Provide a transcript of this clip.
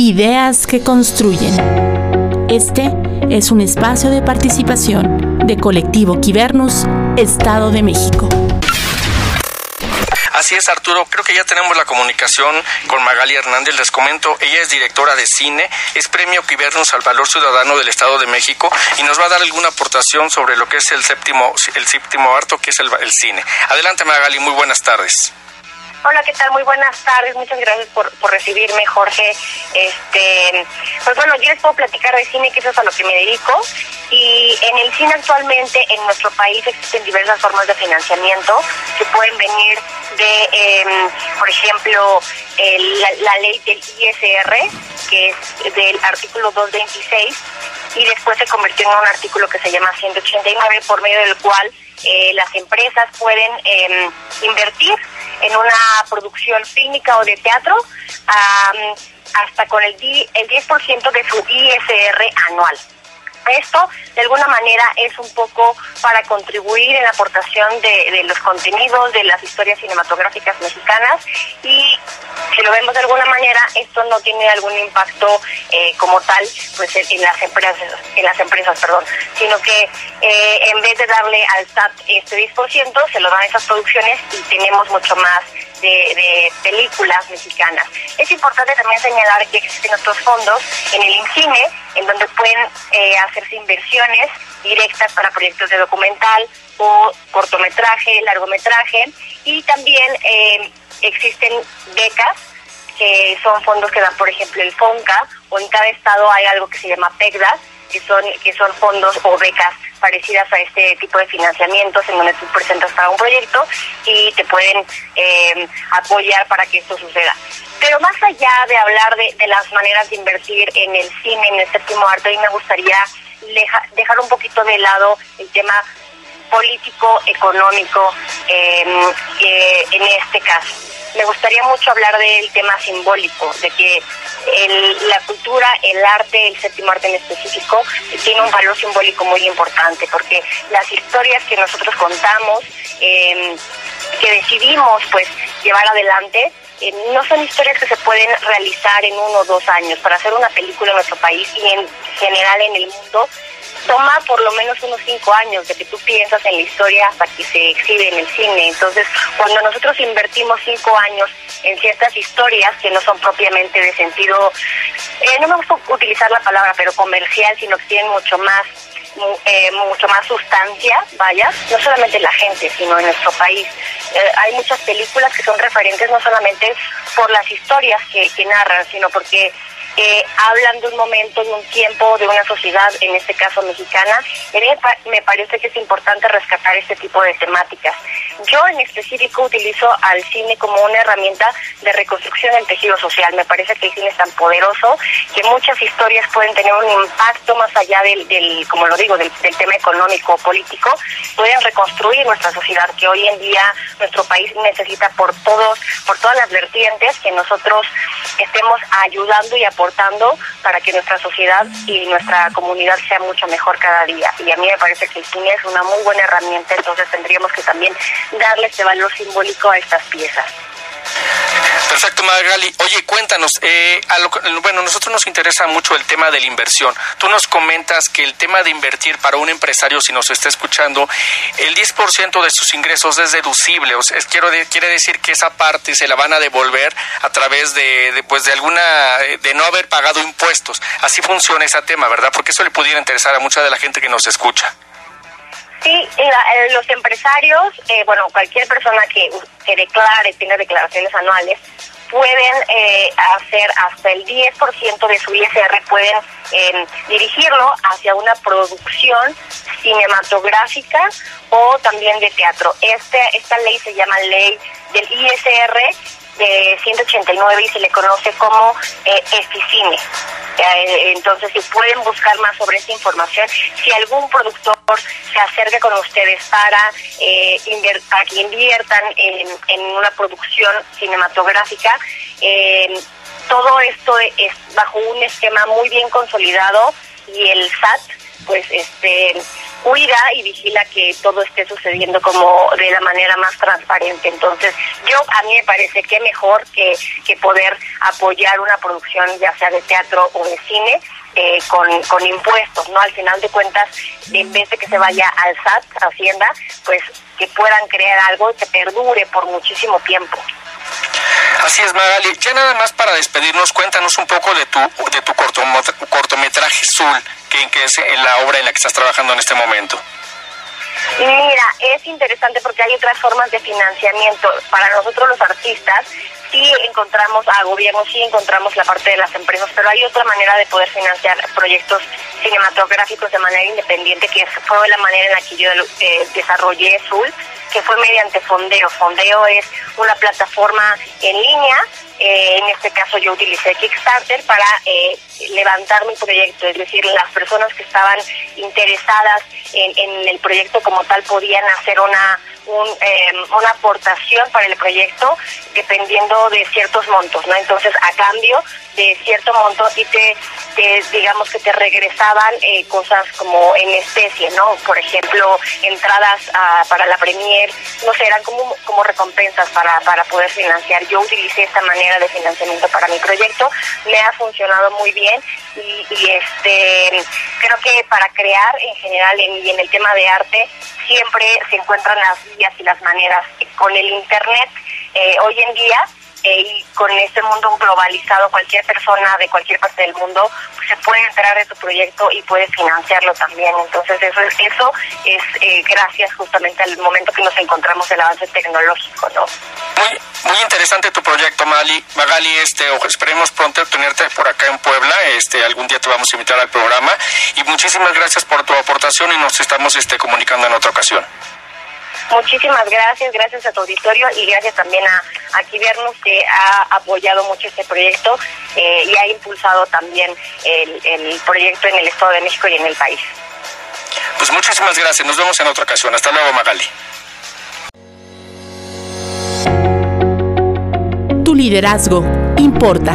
Ideas que construyen. Este es un espacio de participación de Colectivo Quibernus, Estado de México. Así es, Arturo. Creo que ya tenemos la comunicación con Magali Hernández. Les comento, ella es directora de cine, es premio Quibernus al Valor Ciudadano del Estado de México y nos va a dar alguna aportación sobre lo que es el séptimo, el séptimo harto, que es el, el cine. Adelante, Magali. Muy buenas tardes. Hola, ¿qué tal? Muy buenas tardes. Muchas gracias por, por recibirme, Jorge. Este, pues bueno, yo les puedo platicar de cine, que eso es a lo que me dedico. Y en el cine actualmente en nuestro país existen diversas formas de financiamiento que pueden venir de, em, por ejemplo, la, ley del ISR, que es del artículo 226, y después se convirtió en un artículo que se llama 189, por medio del cual eh, las empresas pueden em, invertir en una producción fílmica o de teatro hasta con el, el 10% de su ISR anual. Esto, de alguna manera, es un poco para contribuir en la aportación de, los contenidos de las historias cinematográficas mexicanas y si lo vemos de alguna manera, esto no tiene algún impacto eh, como tal pues en, las empresas, en las empresas, perdón, sino que eh, en vez de darle al SAT este 10%, se lo dan esas producciones y tenemos mucho más de, películas mexicanas. Es importante también señalar que existen otros fondos en el INCINE, en donde pueden eh, hacerse inversiones directas para proyectos de documental o cortometraje, largometraje, y también eh, existen becas que son fondos que dan, por ejemplo, el FONCA, o en cada estado hay algo que se llama PECDAS, que son, que son fondos o becas parecidas a este tipo de financiamientos en donde tú presentas para un proyecto y te pueden eh, apoyar para que esto suceda. Pero más allá de hablar de, las maneras de invertir en el cine, en el séptimo arte, a mí me gustaría dejar un poquito de lado el tema político, económico em, eh, en este caso me gustaría mucho hablar del tema simbólico, de que la cultura, el arte, el séptimo arte en específico, tiene un valor simbólico muy importante, porque las historias que nosotros contamos, em, que decidimos pues llevar adelante, eh, no son historias que se pueden realizar en uno o dos años. Para hacer una película en nuestro país y en general en el mundo, toma por lo menos unos cinco años de que tú piensas en la historia hasta que se exhibe en el cine. Entonces, cuando nosotros invertimos cinco años en ciertas historias que no son propiamente de sentido, eh, no me gusta utilizar la palabra, pero comercial, sino que tienen mucho más eh, mucho más sustancia, vaya, no solamente en la gente, sino en nuestro país. Eh, hay muchas películas que son referentes no solamente por las historias que, que narran, sino porque eh, hablan de un momento, de un tiempo, de una sociedad, en este caso mexicana. Y me parece que es importante rescatar este tipo de temáticas. Yo en específico utilizo al cine como una herramienta de reconstrucción del tejido social. Me parece que el cine es tan poderoso que muchas historias pueden tener un impacto más allá del, como lo digo, del, tema económico o político. Pueden reconstruir nuestra sociedad que hoy en día nuestro país necesita por todos, por todas las vertientes que nosotros estemos ayudando y aportando para que nuestra sociedad y nuestra comunidad sea mucho mejor cada día. Y a mí me parece que el cine es una muy buena herramienta, entonces tendríamos que también darle este valor simbólico a estas piezas. Perfecto, Magali. Oye, cuéntanos, eh, bueno, nosotros nos interesa mucho el tema de la inversión. Tú nos comentas que el tema de invertir para un empresario, si nos está escuchando, el 10% de sus ingresos es deducible. O sea, quiero quiere decir que esa parte se la van a devolver a través de, de, pues, de alguna, de no haber pagado impuestos. Así funciona ese tema, ¿verdad? Porque eso le pudiera interesar a mucha de la gente que nos escucha. Sí, eh, los empresarios, eh, bueno, cualquier persona que, declare, tenga declaraciones anuales, pueden eh, hacer hasta el 10% de su ISR, pueden dirigirlo hacia una producción cinematográfica o también de teatro. Este, esta ley se llama ley del ISR de 189 y se le conoce como eh, EFICINE. Eh, entonces, si pueden buscar más sobre esta información, si algún productor se acerca con ustedes para, eh, que inviertan en, una producción cinematográfica, eh, todo esto es bajo un esquema muy bien consolidado y el SAT, pues, este cuida y vigila que todo esté sucediendo como de la manera más transparente. Entonces, yo a mí me parece que mejor que, que poder apoyar una producción, ya sea de teatro o de cine, eh, con, con impuestos, ¿no? Al final de cuentas, en vez de que se vaya al SAT, Hacienda, pues que puedan crear algo que perdure por muchísimo tiempo. Así es, Magali. Ya nada más para despedirnos, cuéntanos un poco de tu, de tu cortometraje Zul, que, que es la obra en la que estás trabajando en este momento. Mira, es interesante porque hay otras formas de financiamiento. Para nosotros los artistas, sí encontramos a gobierno, sí encontramos la parte de las empresas, pero hay otra manera de poder financiar proyectos cinematográficos de manera independiente, que fue la manera en la que yo eh, desarrollé Zul, que fue mediante Fondeo. Fondeo es una plataforma en línea eh, en este caso yo utilicé Kickstarter para eh, levantar mi proyecto, es decir, las personas que estaban interesadas en, en el proyecto como tal podían hacer una eh, una aportación para el proyecto dependiendo de ciertos montos, ¿no? Entonces, a cambio de cierto monto, y te, digamos que te regresaban eh, cosas como en especie, ¿no? Por ejemplo, entradas para la premier, no sé, eran como, como recompensas para, para poder financiar. Yo utilicé esta manera de financiamiento para mi proyecto, me ha funcionado muy bien y este creo que para crear en general y en el tema de arte siempre se encuentran las vías y las maneras. Con el Internet, eh, hoy en día, y con este mundo globalizado, cualquier persona de cualquier parte del mundo pues, se puede enterar de tu proyecto y puede financiarlo también. Entonces eso es, eso es eh, gracias justamente al momento que nos encontramos el avance tecnológico, ¿no? Muy, muy interesante tu proyecto, Mali. Magali, este, esperemos pronto tenerte por acá en Puebla. Este, algún día te vamos a invitar al programa. Y muchísimas gracias por tu aportación y nos estamos este, comunicando en otra ocasión. Muchísimas gracias, gracias a tu auditorio y gracias también a, a que ha apoyado mucho este proyecto eh, y ha impulsado también el, el proyecto en el Estado de México y en el país. Pues muchísimas gracias, nos vemos en otra ocasión. Hasta luego, Magali. Tu liderazgo importa.